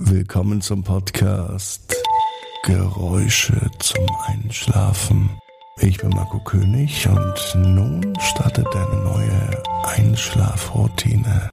Willkommen zum Podcast Geräusche zum Einschlafen. Ich bin Marco König und nun startet eine neue Einschlafroutine.